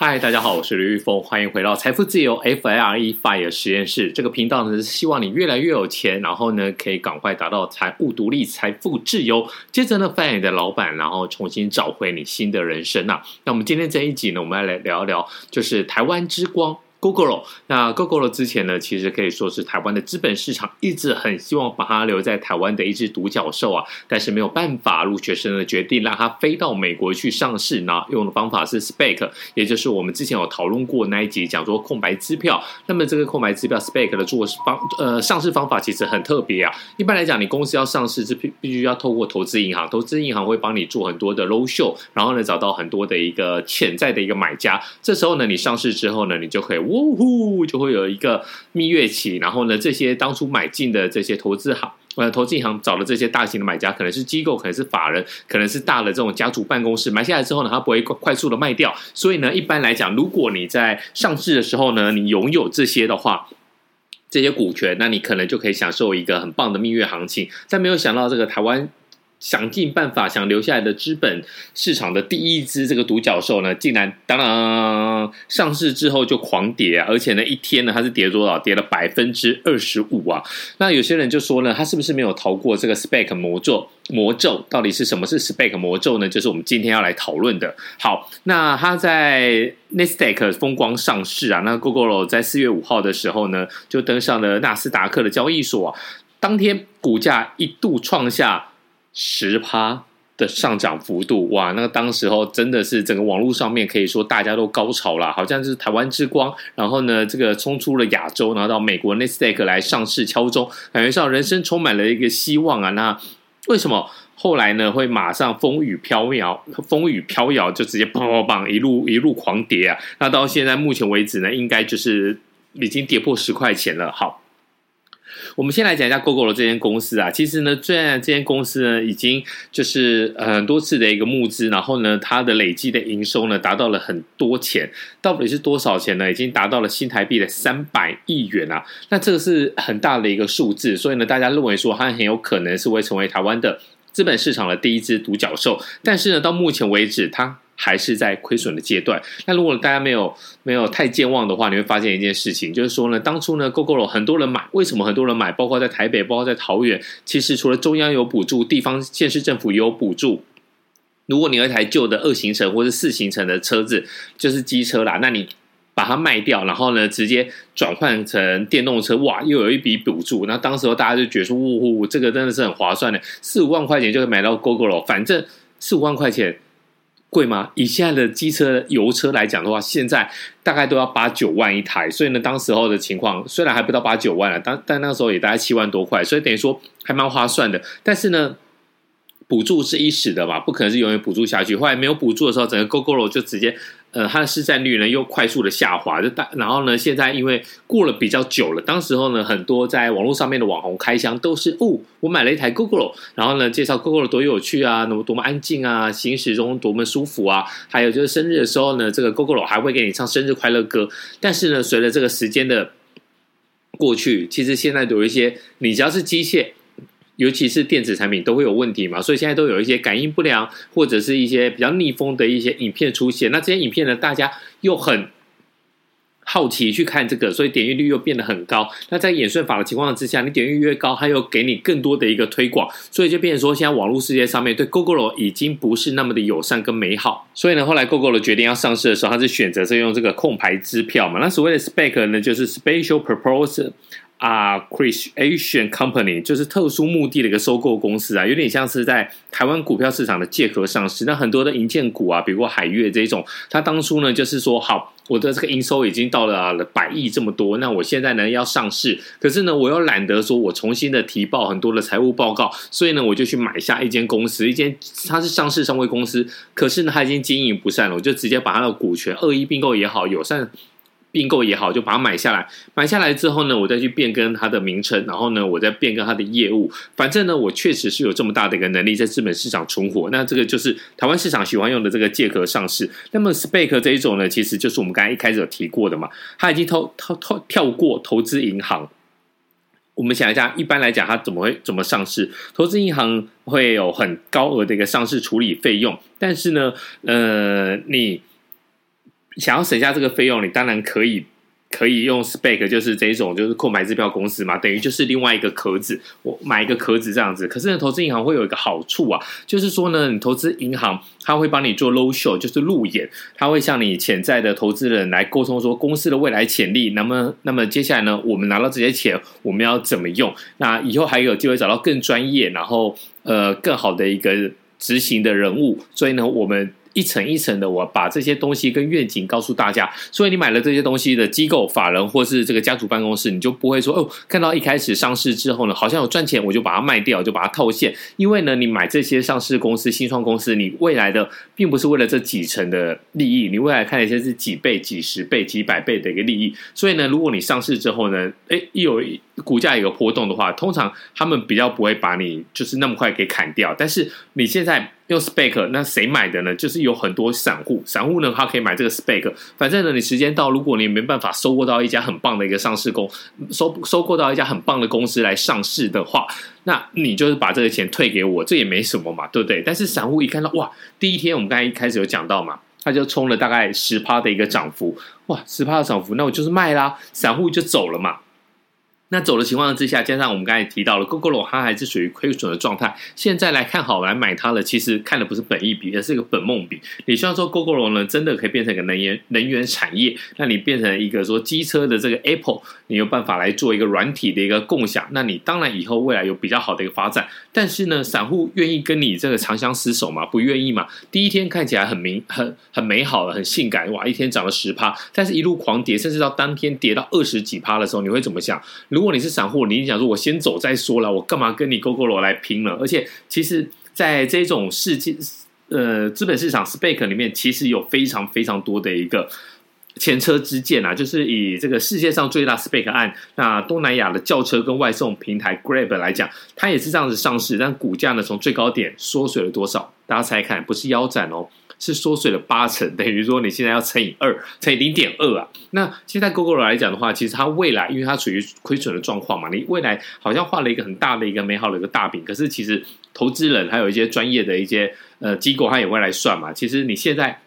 嗨，大家好，我是刘玉峰，欢迎回到财富自由 FIRE FIRE 实验室。这个频道呢是希望你越来越有钱，然后呢可以赶快达到财务独立、财富自由。接着呢扮演你的老板，然后重新找回你新的人生啊。那我们今天这一集呢，我们要来聊一聊，就是台湾之光。Gogoro，那 Gogoro 之前呢，其实可以说是台湾的资本市场一直很希望把它留在台湾的一只独角兽啊，但是没有办法，陆学生的决定让它飞到美国去上市呢，用的方法是 SPAC，也就是我们之前有讨论过那一集讲说空白支票。那么这个空白支票 SPAC 的做方呃上市方法其实很特别啊。一般来讲，你公司要上市是必必须要透过投资银行，投资银行会帮你做很多的 roadshow，然后呢找到很多的一个潜在的一个买家。这时候呢，你上市之后呢，你就可以。呜呼，就会有一个蜜月期，然后呢，这些当初买进的这些投资行，呃，投资银行找的这些大型的买家，可能是机构，可能是法人，可能是大的这种家族办公室，买下来之后呢，它不会快速的卖掉，所以呢，一般来讲，如果你在上市的时候呢，你拥有这些的话，这些股权，那你可能就可以享受一个很棒的蜜月行情。但没有想到这个台湾。想尽办法想留下来的资本市场的第一只这个独角兽呢，竟然当当上市之后就狂跌！而且呢，一天呢，它是跌多少？跌了百分之二十五啊！那有些人就说呢，他是不是没有逃过这个 spec 魔咒？魔咒到底是什么是 spec 魔咒呢？就是我们今天要来讨论的。好，那它在 Nasdaq 风光上市啊，那 Gogoro 在四月五号的时候呢，就登上了纳斯达克的交易所啊，当天股价一度创下。十趴的上涨幅度，哇！那个当时候真的是整个网络上面可以说大家都高潮了，好像是台湾之光。然后呢，这个冲出了亚洲，然后到美国 Nasdaq 来上市敲钟，感觉上人生充满了一个希望啊！那为什么后来呢会马上风雨飘摇，风雨飘摇就直接砰砰砰一路一路狂跌啊？那到现在目前为止呢，应该就是已经跌破十块钱了。好。我们先来讲一下 Gogoro 这间公司啊，其实呢，虽然这间公司呢已经就是很多次的一个募资，然后呢，它的累计的营收呢达到了很多钱，到底是多少钱呢？已经达到了新台币的三百亿元啊，那这个是很大的一个数字，所以呢，大家认为说它很有可能是会成为台湾的资本市场的第一只独角兽，但是呢，到目前为止它。还是在亏损的阶段。那如果大家没有没有太健忘的话，你会发现一件事情，就是说呢，当初呢，Gogoro 很多人买，为什么很多人买？包括在台北，包括在桃园，其实除了中央有补助，地方县市政府也有补助。如果你有一台旧的二行程或者四行程的车子，就是机车啦，那你把它卖掉，然后呢，直接转换成电动车，哇，又有一笔补助。那当时候大家就觉得说，呜呼，这个真的是很划算的，四五万块钱就可以买到 Gogoro，反正四五万块钱。贵吗？以现在的机车油车来讲的话，现在大概都要八九万一台，所以呢，当时候的情况虽然还不到八九万了，但但那个时候也大概七万多块，所以等于说还蛮划算的。但是呢。补助是一时的嘛，不可能是永远补助下去。后来没有补助的时候，整个 GoGo 就直接，呃，它的市占率呢又快速的下滑。就大，然后呢，现在因为过了比较久了，当时候呢，很多在网络上面的网红开箱都是哦，我买了一台 Google，然后呢，介绍 Google 多有趣啊，那么多么安静啊，行驶中多么舒服啊，还有就是生日的时候呢，这个 Google 还会给你唱生日快乐歌。但是呢，随着这个时间的过去，其实现在有一些，你只要是机械。尤其是电子产品都会有问题嘛，所以现在都有一些感应不良或者是一些比较逆风的一些影片出现。那这些影片呢，大家又很好奇去看这个，所以点阅率又变得很高。那在演算法的情况之下，你点阅越高，它又给你更多的一个推广，所以就变成说，现在网络世界上面对 Gogoro 已经不是那么的友善跟美好。所以呢，后来 Gogoro 决定要上市的时候，它是选择是用这个空牌支票嘛。那所谓的 spec 呢，就是 Special Purpose。啊，Acquisition Company 就是特殊目的的一个收购公司啊，有点像是在台湾股票市场的借壳上市。那很多的银建股啊，比如海悦这种，它当初呢就是说，好，我的这个营收已经到了百亿这么多，那我现在呢要上市，可是呢我又懒得说我重新的提报很多的财务报告，所以呢我就去买下一间公司，一间它是上市上柜公司，可是呢它已经经营不善了，我就直接把它的股权恶意并购也好，友善。并购也好，就把它买下来。买下来之后呢，我再去变更它的名称，然后呢，我再变更它的业务。反正呢，我确实是有这么大的一个能力在资本市场存活。那这个就是台湾市场喜欢用的这个借壳上市。那么 SPAC 这一种呢，其实就是我们刚才一开始有提过的嘛，它已经偷偷偷跳过投资银行。我们想一下，一般来讲，它怎么会怎么上市？投资银行会有很高额的一个上市处理费用，但是呢，呃，你。想要省下这个费用，你当然可以。可以用 SPAC，就是这种，就是购买支票公司嘛，等于就是另外一个壳子，我买一个壳子这样子。可是呢，投资银行会有一个好处啊，就是说呢，你投资银行，他会帮你做 road show，就是路演，他会向你潜在的投资人来沟通说公司的未来潜力。那么，那么接下来呢，我们拿到这些钱，我们要怎么用？那以后还有机会找到更专业，然后呃更好的一个执行的人物。所以呢，我们。一层一层的，我把这些东西跟愿景告诉大家。所以你买了这些东西的机构、法人或是这个家族办公室，你就不会说哦，看到一开始上市之后呢，好像有赚钱，我就把它卖掉，就把它套现。因为呢，你买这些上市公司、新创公司，你未来的并不是为了这几成的利益，你未来看的些是几倍、几十倍、几百倍的一个利益。所以呢，如果你上市之后呢，诶，一有股价有个波动的话，通常他们比较不会把你就是那么快给砍掉。但是你现在。用 SPAC，那谁买的呢？就是有很多散户，散户呢，他可以买这个 SPAC。反正呢，你时间到，如果你没办法收购到一家很棒的一个上市公，收收购到一家很棒的公司来上市的话，那你就是把这个钱退给我，这也没什么嘛，对不对？但是散户一看到，哇，第一天我们刚才一开始有讲到嘛，他就冲了大概十趴的一个涨幅，哇，十趴的涨幅，那我就是卖啦，散户就走了嘛。那走的情况之下，加上我们刚才提到了 Gogoro 它还是属于亏损的状态。现在来看好来买它了，其实看的不是本益比，而是一个本梦比。你希望说 Gogoro 呢，真的可以变成一个能源能源产业，那你变成一个说机车的这个 Apple，你有办法来做一个软体的一个共享，那你当然以后未来有比较好的一个发展。但是呢，散户愿意跟你这个长相厮守吗？不愿意嘛。第一天看起来很明很很美好的，很性感，哇，一天涨了十趴，但是一路狂跌，甚至到当天跌到二十几趴的时候，你会怎么想？如果你是散户，你想说，我先走再说了，我干嘛跟你勾勾搂来拼了？而且，其实，在这种世界，呃，资本市场 SPAC 里面，其实有非常非常多的一个前车之鉴啊。就是以这个世界上最大 SPAC 案，那东南亚的轿车跟外送平台 Grab 来讲，它也是这样子上市，但股价呢，从最高点缩水了多少？大家猜看，不是腰斩哦。是缩水了八成，等于说你现在要乘以二，乘以零点二啊。那现在 Google 来讲的话，其实它未来，因为它处于亏损的状况嘛，你未来好像画了一个很大的一个美好的一个大饼，可是其实投资人还有一些专业的一些呃机构，它也会来算嘛。其实你现在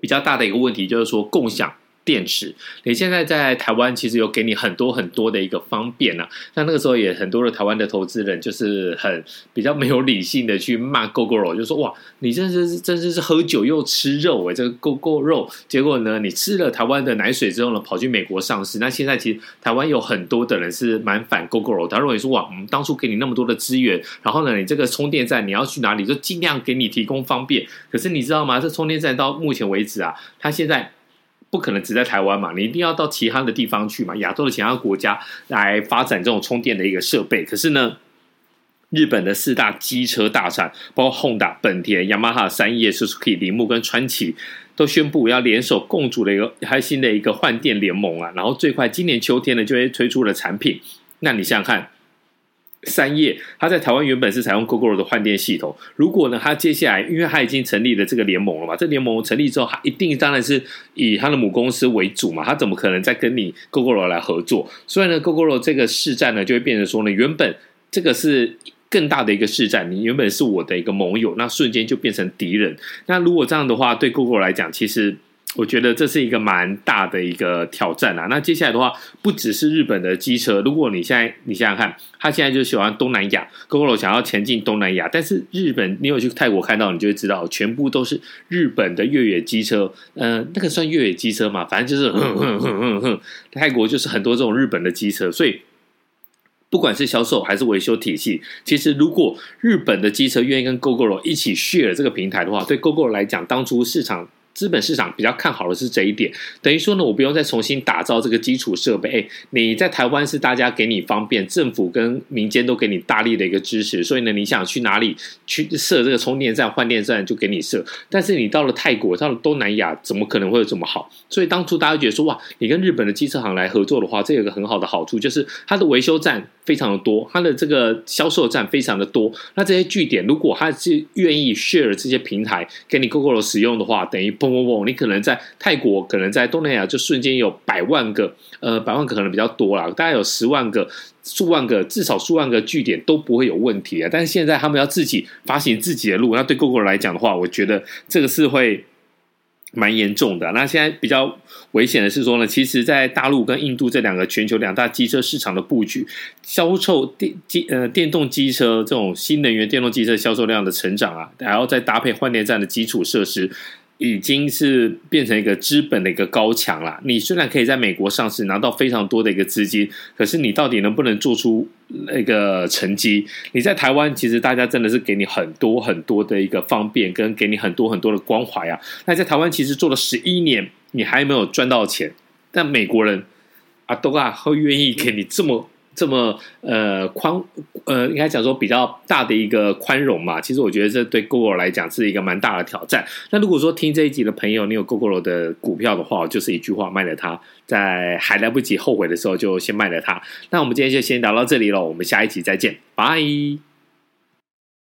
比较大的一个问题就是说共享。电池，你现在在台湾其实有给你很多很多的一个方便啊。那那个时候也很多的台湾的投资人就是很比较没有理性的去骂 Gogoro，就说哇，你真是真是是喝酒又吃肉诶，这个 GoGo 肉。结果呢，你吃了台湾的奶水之后呢，跑去美国上市。那现在其实台湾有很多的人是蛮反 Gogoro，他认为说哇，我们当初给你那么多的资源，然后呢，你这个充电站你要去哪里，就尽量给你提供方便。可是你知道吗？这充电站到目前为止啊，它现在。不可能只在台湾嘛，你一定要到其他的地方去嘛，亚洲的其他国家来发展这种充电的一个设备。可是呢，日本的四大机车大厂，包括 Honda、本田、雅马哈、三叶、Suzuki、铃木跟川崎，都宣布要联手共组了一个还新的一个换电联盟啊。然后最快今年秋天呢，就会推出了产品。那你想想看。三叶，它在台湾原本是采用 Gogoro 的换电系统。如果呢，它接下来，因为它已经成立了这个联盟了嘛，这联盟成立之后，它一定当然是以它的母公司为主嘛，它怎么可能再跟你 Gogoro 来合作？所以呢，Gogoro 这个市占呢，就会变成说呢，原本这个是更大的一个市占，你原本是我的一个盟友，那瞬间就变成敌人。那如果这样的话，对 Gogoro 来讲，其实。我觉得这是一个蛮大的一个挑战啊！那接下来的话，不只是日本的机车，如果你现在你想想看，他现在就喜欢东南亚，Gogoro 想要前进东南亚，但是日本，你有去泰国看到，你就会知道，全部都是日本的越野机车，嗯、呃，那个算越野机车嘛？反正就是哼哼哼哼哼，泰国就是很多这种日本的机车，所以不管是销售还是维修体系，其实如果日本的机车愿意跟 Gogoro 一起 share 这个平台的话，对 Gogoro 来讲，当初市场。资本市场比较看好的是这一点，等于说呢，我不用再重新打造这个基础设备。哎，你在台湾是大家给你方便，政府跟民间都给你大力的一个支持，所以呢，你想去哪里去设这个充电站、换电站就给你设。但是你到了泰国、到了东南亚，怎么可能会有这么好？所以当初大家觉得说，哇，你跟日本的机车行来合作的话，这有个很好的好处，就是它的维修站非常的多，它的这个销售站非常的多。那这些据点，如果它是愿意 share 这些平台给你 Gogoro 使用的话，等于。砰砰砰！你可能在泰国，可能在东南亚，就瞬间有百万个，呃，百万个可能比较多啦，大概有十万个、数万个，至少数万个据点都不会有问题啊。但是现在他们要自己发行自己的路，那对 Gogoro 来讲的话，我觉得这个是会蛮严重的。那现在比较危险的是说呢，其实，在大陆跟印度这两个全球两大机车市场的布局，销售电机呃电动机车这种新能源电动机车销售量的成长啊，然后再搭配换电站的基础设施。已经是变成一个资本的一个高墙了。你虽然可以在美国上市拿到非常多的一个资金，可是你到底能不能做出那个成绩？你在台湾其实大家真的是给你很多很多的一个方便，跟给你很多很多的关怀啊。那在台湾其实做了十一年，你还没有赚到钱，但美国人啊都啊会愿意给你这么。这么呃宽呃，应该讲说比较大的一个宽容嘛。其实我觉得这对 Google 来讲是一个蛮大的挑战。那如果说听这一集的朋友，你有 Google 的股票的话，就是一句话，卖了它，在还来不及后悔的时候就先卖了它。那我们今天就先聊到这里了，我们下一集再见，拜。